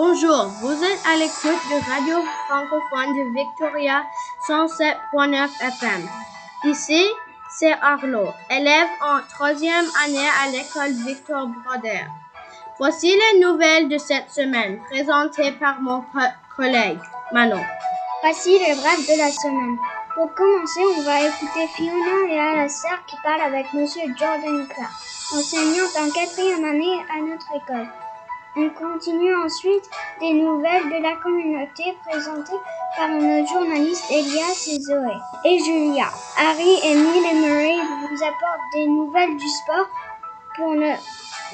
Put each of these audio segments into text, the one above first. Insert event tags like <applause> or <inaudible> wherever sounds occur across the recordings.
Bonjour, vous êtes à l'écoute de Radio francophone de Victoria 107.9 FM. Ici, c'est Arlo, élève en troisième année à l'école Victor Broder. Voici les nouvelles de cette semaine, présentées par mon collègue Manon. Voici les brefs de la semaine. Pour commencer, on va écouter Fiona et Alastair qui parlent avec Monsieur Jordan Clark, enseignant en quatrième année à notre école. On continue ensuite des nouvelles de la communauté présentées par nos journalistes Elias et Zoé et Julia. Harry, Emile et Murray vous apportent des nouvelles du sport pour une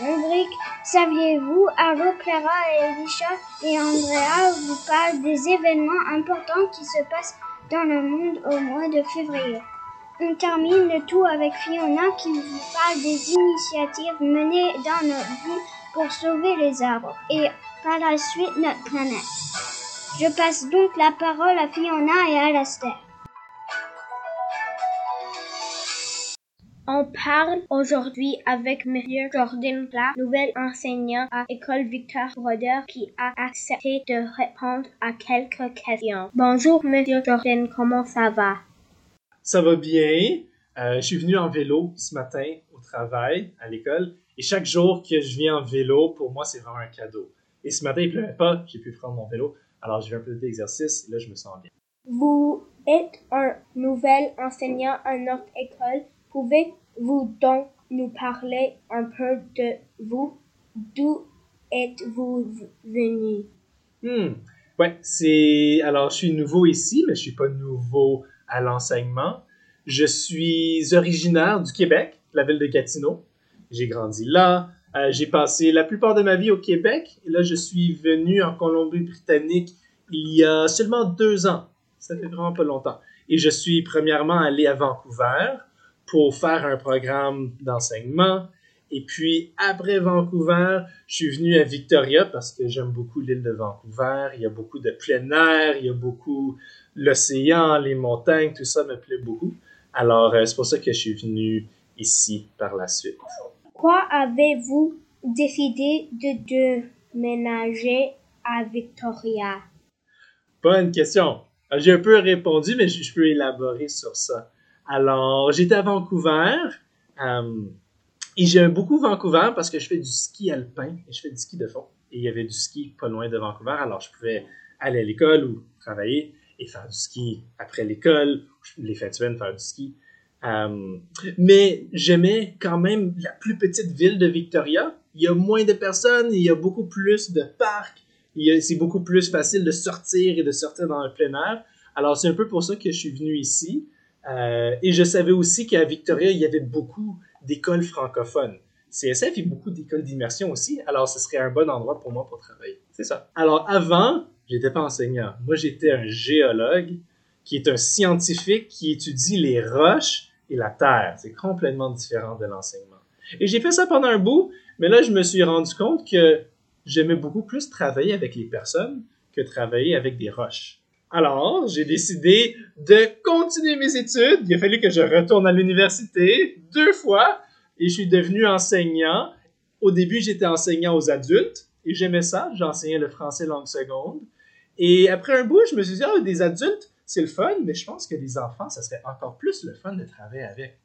rubrique Saviez-vous? Arlo, Clara Elisha et Andrea vous parlent des événements importants qui se passent dans le monde au mois de février. On termine le tout avec Fiona qui vous parle des initiatives menées dans notre ville pour sauver les arbres et par la suite notre planète. Je passe donc la parole à Fiona et à Alastair. On parle aujourd'hui avec M. Jordan Clark, nouvel enseignant à École Victor Broder, qui a accepté de répondre à quelques questions. Bonjour, M. Jordan, comment ça va? Ça va bien. Euh, je suis venu en vélo ce matin au travail, à l'école, et chaque jour que je viens en vélo, pour moi, c'est vraiment un cadeau. Et ce matin, il pleuvait pas, j'ai pu prendre mon vélo, alors j'ai fait un peu d'exercice, et là, je me sens bien. Vous êtes un nouvel enseignant à notre école. Pouvez-vous donc nous parler un peu de vous? D'où êtes-vous venu? Hmm. Ouais, c'est. Alors, je suis nouveau ici, mais je suis pas nouveau à l'enseignement. Je suis originaire du Québec, la ville de Gatineau. J'ai grandi là. Euh, j'ai passé la plupart de ma vie au Québec. Et là, je suis venu en Colombie-Britannique il y a seulement deux ans. Ça fait vraiment pas longtemps. Et je suis premièrement allé à Vancouver pour faire un programme d'enseignement. Et puis, après Vancouver, je suis venu à Victoria parce que j'aime beaucoup l'île de Vancouver. Il y a beaucoup de plein air, il y a beaucoup l'océan, les montagnes, tout ça me plaît beaucoup. Alors, euh, c'est pour ça que je suis venu ici par la suite. Pourquoi avez-vous décidé de déménager à Victoria? Bonne question. Ah, j'ai un peu répondu, mais je peux élaborer sur ça. Alors, j'étais à Vancouver. Euh, et j'aime beaucoup Vancouver parce que je fais du ski alpin et je fais du ski de fond. Et il y avait du ski pas loin de Vancouver, alors je pouvais aller à l'école ou travailler et faire du ski après l'école, les fêtes semaines faire du ski. Euh, mais j'aimais quand même la plus petite ville de Victoria. Il y a moins de personnes, il y a beaucoup plus de parcs, c'est beaucoup plus facile de sortir et de sortir dans le plein air. Alors c'est un peu pour ça que je suis venu ici. Euh, et je savais aussi qu'à Victoria, il y avait beaucoup d'écoles francophones. CSF, a beaucoup d'écoles d'immersion aussi, alors ce serait un bon endroit pour moi pour travailler. C'est ça. Alors avant, j'étais pas enseignant. Moi, j'étais un géologue qui est un scientifique qui étudie les roches et la terre. C'est complètement différent de l'enseignement. Et j'ai fait ça pendant un bout, mais là, je me suis rendu compte que j'aimais beaucoup plus travailler avec les personnes que travailler avec des roches. Alors, j'ai décidé de continuer mes études. Il a fallu que je retourne à l'université deux fois et je suis devenu enseignant. Au début, j'étais enseignant aux adultes et j'aimais ça. J'enseignais le français langue seconde. Et après un bout, je me suis dit, ah, des adultes, c'est le fun, mais je pense que des enfants, ça serait encore plus le fun de travailler avec.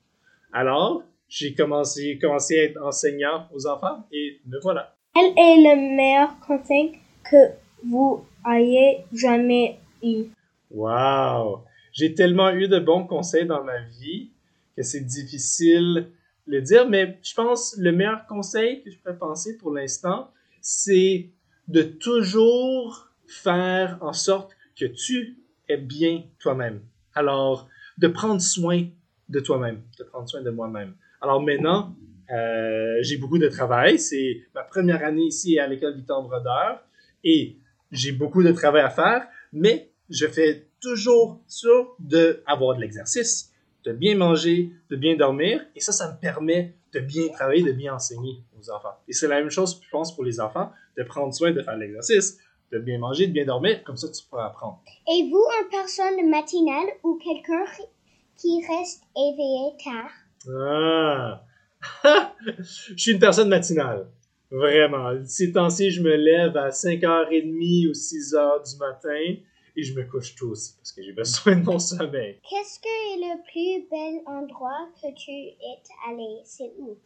Alors, j'ai commencé, commencé à être enseignant aux enfants et me voilà. Quel est le meilleur conseil que vous ayez jamais eu? Wow! J'ai tellement eu de bons conseils dans ma vie que c'est difficile de le dire, mais je pense le meilleur conseil que je pourrais penser pour l'instant, c'est de toujours faire en sorte que tu bien toi-même. Alors, de prendre soin de toi-même, de prendre soin de moi-même. Alors maintenant, euh, j'ai beaucoup de travail. C'est ma première année ici à l'école Victor Brodeur et j'ai beaucoup de travail à faire, mais je fais toujours sûr d'avoir de l'exercice, de bien manger, de bien dormir et ça, ça me permet de bien travailler, de bien enseigner aux enfants. Et c'est la même chose, je pense, pour les enfants, de prendre soin de faire l'exercice, de bien manger, de bien dormir, comme ça tu pourras apprendre. Et vous une personne matinale ou quelqu'un qui reste éveillé tard? Ah! <laughs> je suis une personne matinale. Vraiment. Ces temps-ci, je me lève à 5h30 ou 6h du matin et je me couche tôt aussi parce que j'ai besoin de mon sommeil. Qu'est-ce que est le plus bel endroit que tu es allé? C'est où?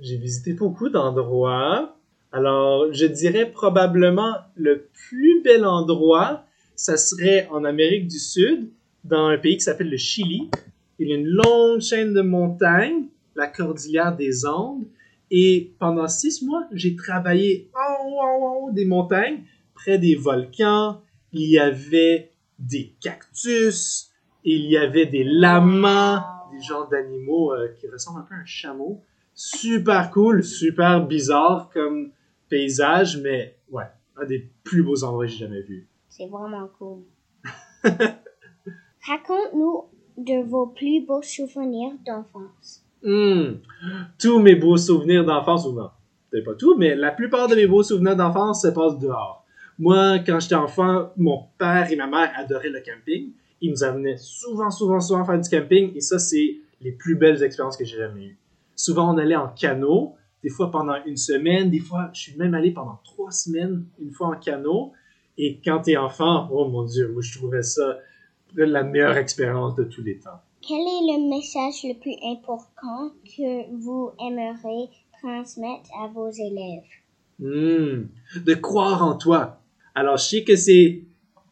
J'ai visité beaucoup d'endroits. Alors, je dirais probablement le plus bel endroit, ça serait en Amérique du Sud, dans un pays qui s'appelle le Chili. Il y a une longue chaîne de montagnes, la cordillère des Andes, et pendant six mois, j'ai travaillé en haut, en haut des montagnes, près des volcans. Il y avait des cactus, il y avait des lamas, des genres d'animaux euh, qui ressemblent un peu à un chameau. Super cool, super bizarre comme paysage, mais ouais, un des plus beaux endroits que j'ai jamais vu. C'est vraiment cool. <laughs> Raconte-nous de vos plus beaux souvenirs d'enfance. Hmm. Tous mes beaux souvenirs d'enfance, ou non, peut-être pas tout, mais la plupart de mes beaux souvenirs d'enfance se passent dehors. Moi, quand j'étais enfant, mon père et ma mère adoraient le camping. Ils nous amenaient souvent, souvent, souvent faire du camping, et ça, c'est les plus belles expériences que j'ai jamais eues. Souvent, on allait en canot, des fois pendant une semaine, des fois, je suis même allé pendant trois semaines, une fois en canot. Et quand t'es enfant, oh mon Dieu, moi, je trouvais ça la meilleure expérience de tous les temps. Quel est le message le plus important que vous aimeriez transmettre à vos élèves? Hmm. De croire en toi. Alors, je sais que c'est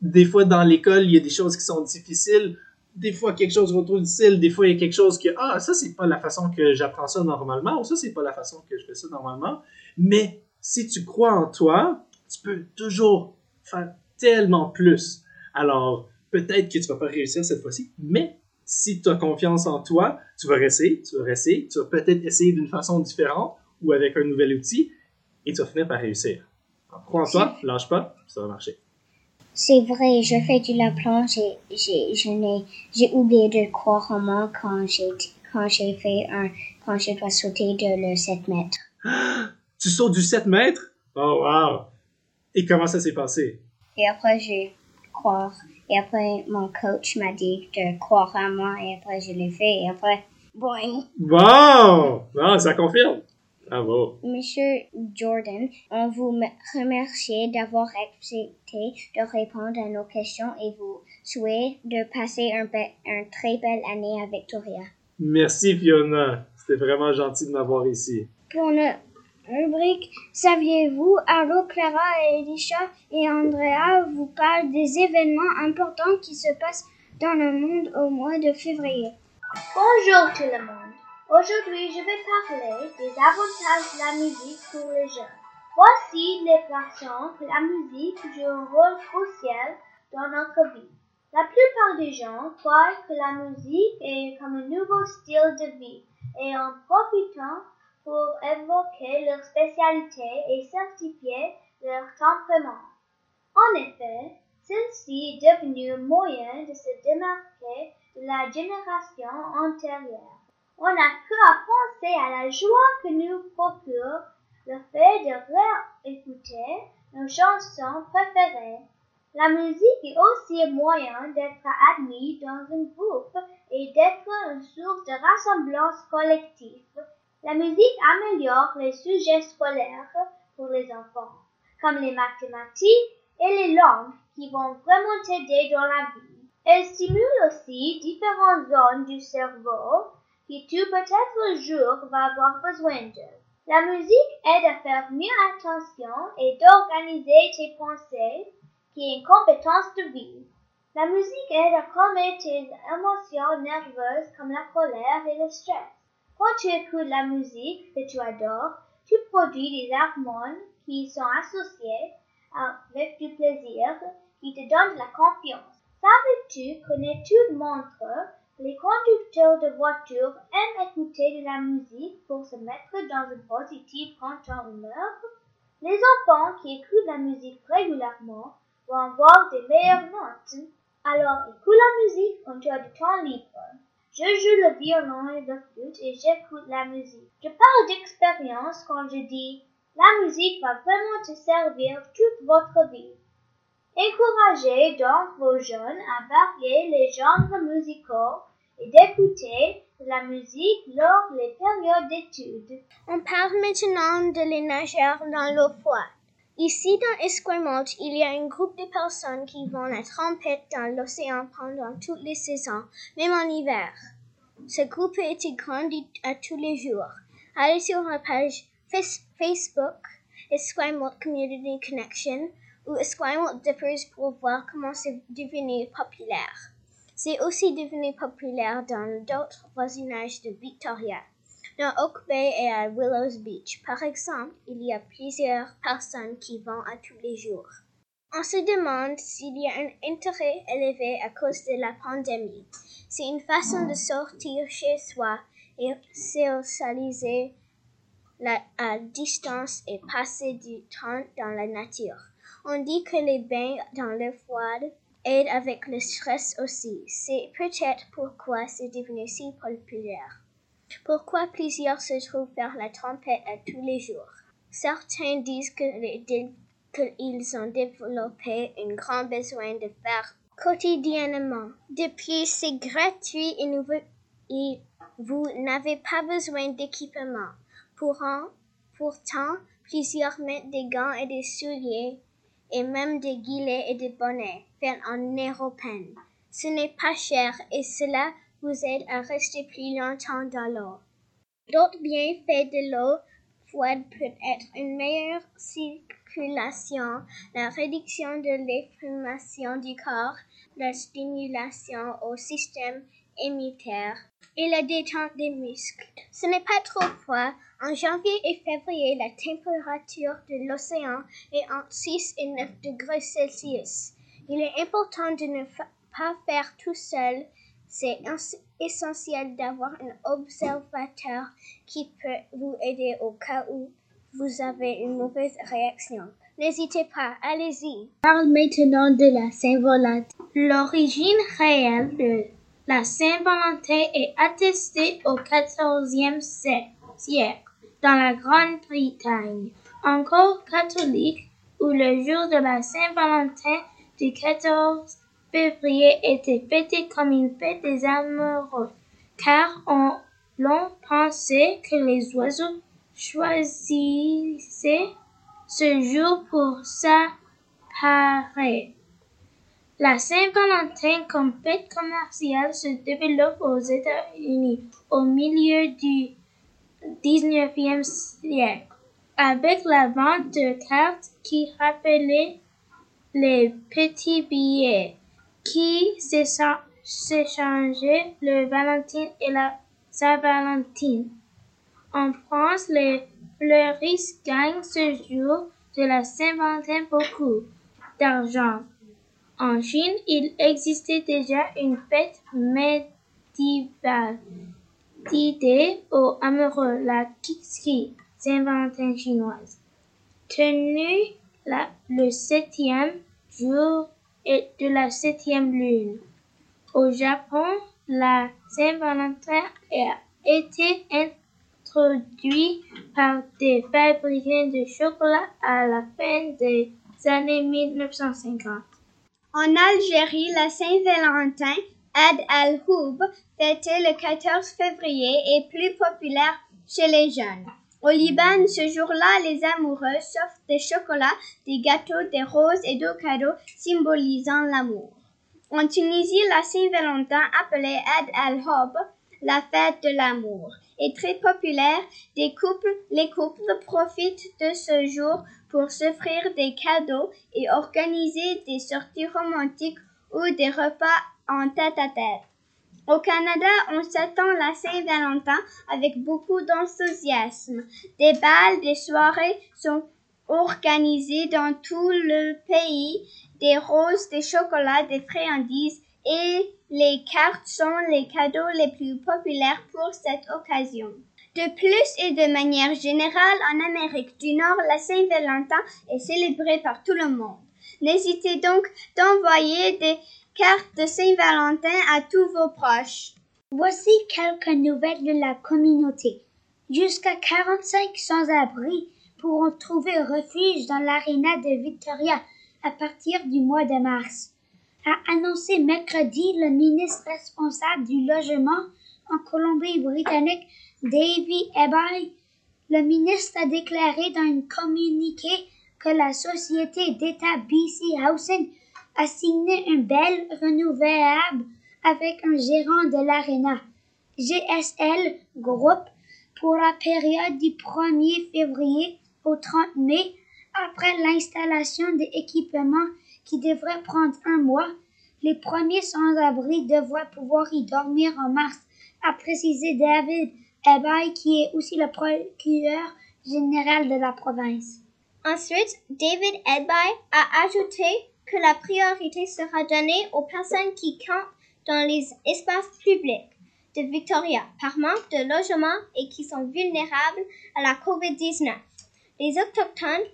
des fois dans l'école, il y a des choses qui sont difficiles. Des fois, quelque chose qu'on trouve difficile. Des fois, il y a quelque chose que, ah, ça, c'est pas la façon que j'apprends ça normalement, ou ça, c'est pas la façon que je fais ça normalement. Mais si tu crois en toi, tu peux toujours faire tellement plus. Alors, peut-être que tu vas pas réussir cette fois-ci, mais si tu as confiance en toi, tu vas rester, tu vas rester, tu vas peut-être essayer d'une façon différente ou avec un nouvel outil et tu vas finir par réussir. Alors, crois en toi, lâche pas, ça va marcher. C'est vrai, je fais du la planche et j'ai, je n'ai, j'ai oublié de croire en moi quand j'ai, quand j'ai fait un, quand je dois sauter de le 7 mètres. <gasps> Tu sautes du 7 mètres? Oh wow! Et comment ça s'est passé? Et après, j'ai croire. Et après, mon coach m'a dit de croire en moi et après, je l'ai fait et après, boing! Wow! Ah, ça confirme. Bravo. Monsieur Jordan, on vous me- remercie d'avoir accepté de répondre à nos questions et vous souhaite de passer un, be- un très belle année à Victoria. Merci Fiona. C'était vraiment gentil de m'avoir ici. Pour notre rubrique Saviez-vous, Arlo, Clara, Elisha et Andrea vous parlent des événements importants qui se passent dans le monde au mois de février? Bonjour tout le monde. Aujourd'hui, je vais parler des avantages de la musique pour les jeunes. Voici les façons que la musique joue un rôle crucial dans notre vie. La plupart des gens croient que la musique est comme un nouveau style de vie et en profitant pour évoquer leur spécialité et certifier leur tempérament. En effet, celle-ci est devenue un moyen de se démarquer de la génération antérieure. On n'a qu'à penser à la joie que nous procure le fait de réécouter nos chansons préférées. La musique est aussi un moyen d'être admis dans un groupe et d'être une source de rassemblance collective. La musique améliore les sujets scolaires pour les enfants, comme les mathématiques et les langues qui vont vraiment t'aider dans la vie. Elle stimule aussi différentes zones du cerveau que tu peut-être un jour vas avoir besoin de. La musique aide à faire mieux attention et d'organiser tes pensées, qui est une compétence de vie. La musique aide à calmer tes émotions nerveuses comme la colère et le stress. Quand tu écoutes la musique que tu adores, tu produis des hormones qui sont associées avec du plaisir qui te donnent de la confiance. Savais-tu qu'une étude montre que les conducteurs de voitures aiment écouter de la musique pour se mettre dans une positive content humeur? Les enfants qui écoutent la musique régulièrement vont avoir des meilleures notes. Alors écoute la musique quand tu as du temps libre. Je joue le violon et le flûte et j'écoute la musique. Je parle d'expérience quand je dis la musique va vraiment te servir toute votre vie. Encouragez donc vos jeunes à varier les genres musicaux et d'écouter la musique lors des périodes d'études. On parle maintenant de les nageurs dans l'eau froide. Ici, dans Esquimalt, il y a un groupe de personnes qui vont la trempette dans l'océan pendant toutes les saisons, même en hiver. Ce groupe a été grandi à tous les jours. Allez sur la page Facebook Esquimalt Community Connection ou Esquimalt Dippers pour voir comment c'est devenu populaire. C'est aussi devenu populaire dans d'autres voisinages de Victoria. Dans Oak Bay et à Willows Beach, par exemple, il y a plusieurs personnes qui vont à tous les jours. On se demande s'il y a un intérêt élevé à cause de la pandémie. C'est une façon de sortir chez soi et socialiser à distance et passer du temps dans la nature. On dit que les bains dans l'eau froide aident avec le stress aussi. C'est peut-être pourquoi c'est devenu si populaire. Pourquoi plusieurs se trouvent faire la trompette à tous les jours? Certains disent qu'ils ont développé un grand besoin de faire quotidiennement. De plus, c'est gratuit et, vous n'avez pas besoin d'équipement. Pourtant, plusieurs mettent des gants et des souliers et même des gilets et des bonnets faits en européen. Ce n'est pas cher et cela vous aide à rester plus longtemps dans l'eau. D'autres bienfaits de l'eau froide peuvent être une meilleure circulation, la réduction de l'inflammation du corps, la stimulation au système immunitaire et la détente des muscles. Ce n'est pas trop froid. En janvier et février, la température de l'océan est entre 6 et 9 degrés Celsius. Il est important de ne pas faire tout seul c'est essentiel d'avoir un observateur qui peut vous aider au cas où vous avez une mauvaise réaction. N'hésitez pas, allez-y. Parle maintenant de la Saint-Valentin. L'origine réelle de la Saint-Valentin est attestée au XIVe siècle dans la Grande-Bretagne, encore catholique, où le jour de la Saint-Valentin du 14 février était fêté comme une fête des amoureux, car on l'on pensait que les oiseaux choisissaient ce jour pour s'apparaître. La Saint-Valentin comme fête commerciale se développe aux États-Unis au milieu du XIXe siècle, avec la vente de cartes qui rappelaient les petits billets qui s'échangeaient le Valentin et la Saint-Valentin. En France, les fleuristes gagnent ce jour de la Saint-Valentin beaucoup d'argent. En Chine, il existait déjà une fête médiévale d'idées aux amoureux, la Kixi, Saint-Valentin chinoise, tenue le septième jour et de la septième lune. Au Japon, la Saint-Valentin a été introduit par des fabricants de chocolat à la fin des années 1950. En Algérie, la Saint-Valentin, Ad al-Houb, fêtée le 14 février, est plus populaire chez les jeunes. Au Liban, ce jour-là, les amoureux s'offrent des chocolats, des gâteaux, des roses et d'autres cadeaux symbolisant l'amour. En Tunisie, la Saint-Valentin, appelée Ad al-Hob, la fête de l'amour, est très populaire. Couples, les couples profitent de ce jour pour s'offrir des cadeaux et organiser des sorties romantiques ou des repas en tête à tête. Au Canada, on s'attend la Saint-Valentin avec beaucoup d'enthousiasme. Des balles, des soirées sont organisées dans tout le pays. Des roses, des chocolats, des friandises et les cartes sont les cadeaux les plus populaires pour cette occasion. De plus et de manière générale, en Amérique du Nord, la Saint-Valentin est célébrée par tout le monde. N'hésitez donc d'envoyer des carte de Saint-Valentin à tous vos proches. Voici quelques nouvelles de la communauté. Jusqu'à 45 sans-abri pourront trouver refuge dans l'aréna de Victoria à partir du mois de mars. A annoncé mercredi le ministre responsable du logement en Colombie-Britannique, Davy Ebay. Le ministre a déclaré dans un communiqué que la société d'État BC Housing a signé un bel renouvelable avec un gérant de l'ARENA, GSL Group, pour la période du 1er février au 30 mai, après l'installation des équipements qui devrait prendre un mois. Les premiers sans-abri devraient pouvoir y dormir en mars, a précisé David Ebay, qui est aussi le procureur général de la province. Ensuite, David Edby a ajouté que la priorité sera donnée aux personnes qui campent dans les espaces publics de Victoria par manque de logement et qui sont vulnérables à la COVID-19. Les autochtones,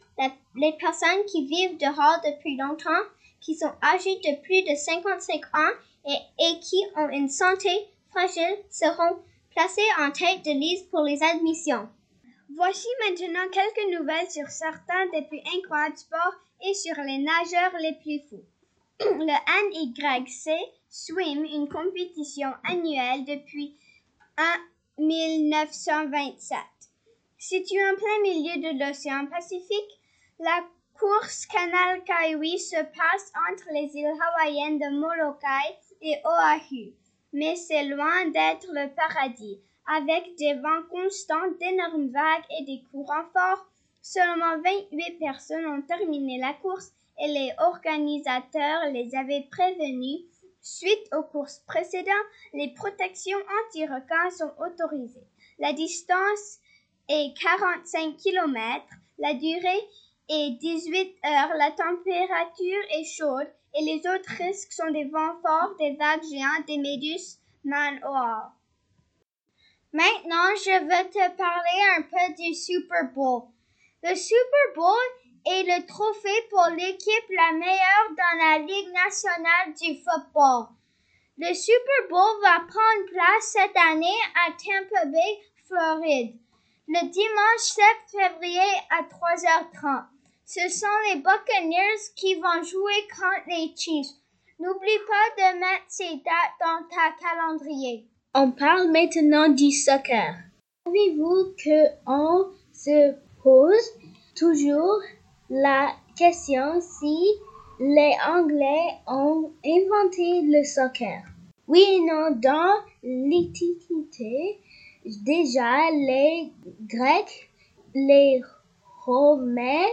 les personnes qui vivent dehors depuis longtemps, qui sont âgées de plus de 55 ans et, qui ont une santé fragile seront placés en tête de liste pour les admissions. Voici maintenant quelques nouvelles sur certains des plus incroyables sports et sur les nageurs les plus fous. <clears throat> Le NYC Swim, une compétition annuelle depuis 1927. Située en plein milieu de l'océan Pacifique, la course Canal Kaiwi se passe entre les îles hawaïennes de Molokai et Oahu, mais c'est loin d'être le paradis avec des vents constants, d'énormes vagues et des courants forts. Seulement 28 personnes ont terminé la course et les organisateurs les avaient prévenus. Suite aux courses précédentes, les protections anti-requins sont autorisées. La distance est 45 km, la durée est 18 heures, la température est chaude et les autres risques sont des vents forts, des vagues géantes, des méduses man Maintenant, je vais te parler un peu du Super Bowl. Le Super Bowl est le trophée pour l'équipe la meilleure dans la Ligue nationale du football. Le Super Bowl va prendre place cette année à Tampa Bay, Floride, le dimanche 7 février à 3h30. Ce sont les Buccaneers qui vont jouer contre les Chiefs. N'oublie pas de mettre ces dates dans ta calendrier. On parle maintenant du soccer. Savez-vous que on se pose toujours la question si les Anglais ont inventé le soccer? Oui et non, dans l'Antiquité, déjà les Grecs, les Romains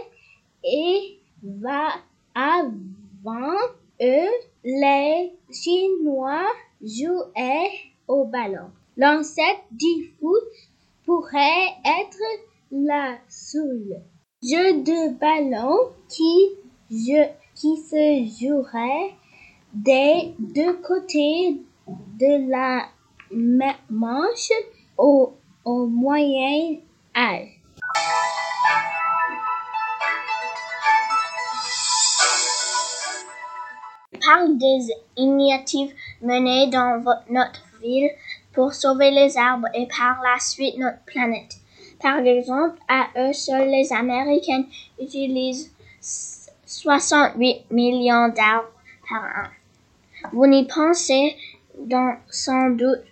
et va avant eux, les Chinois jouaient au ballon. L'ancêtre du foot pourrait être la soule. Jeu de ballon qui, se jouerait des deux côtés de la manche au moyen âge. Parle des initiatives menées dans notre ville pour sauver les arbres et par la suite notre planète. Par exemple, à eux seuls, les Américains utilisent 68 millions d'arbres par an. Vous n'y pensez donc sans doute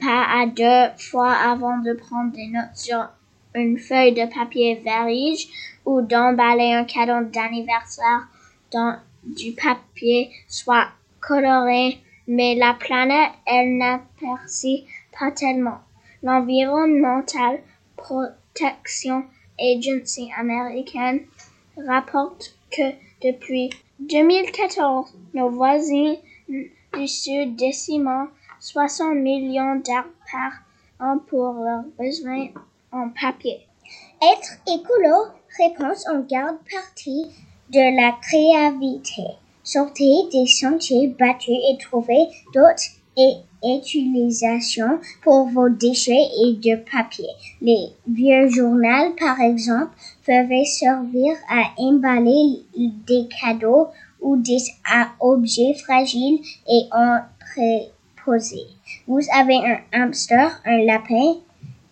pas à deux fois avant de prendre des notes sur une feuille de papier verige ou d'emballer un cadeau d'anniversaire dans du papier soit coloré mais la planète, elle n'aperçut pas tellement. L'Environmental Protection Agency américaine rapporte que depuis 2014, nos voisins du Sud déciment 60 millions d'arbres par an pour leurs besoins en papier. Être écolo, réponse en garde partie de la créativité. Sortez des sentiers battus et trouvez d'autres utilisations pour vos déchets et de papier. Les vieux journaux, par exemple, peuvent servir à emballer des cadeaux ou des objets fragiles et entreposés. Vous avez un hamster, un lapin,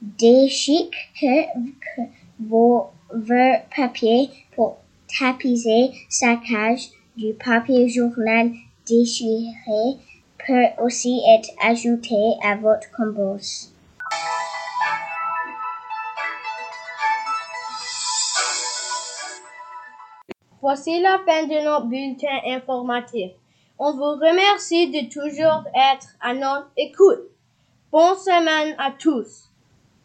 des chics que, vos, vos papiers pour tapiser sa cage du papier journal désirez peut aussi être ajouté à votre compost. Voici la fin de notre bulletin informatif. On vous remercie de toujours être à notre écoute. Bonne semaine à tous.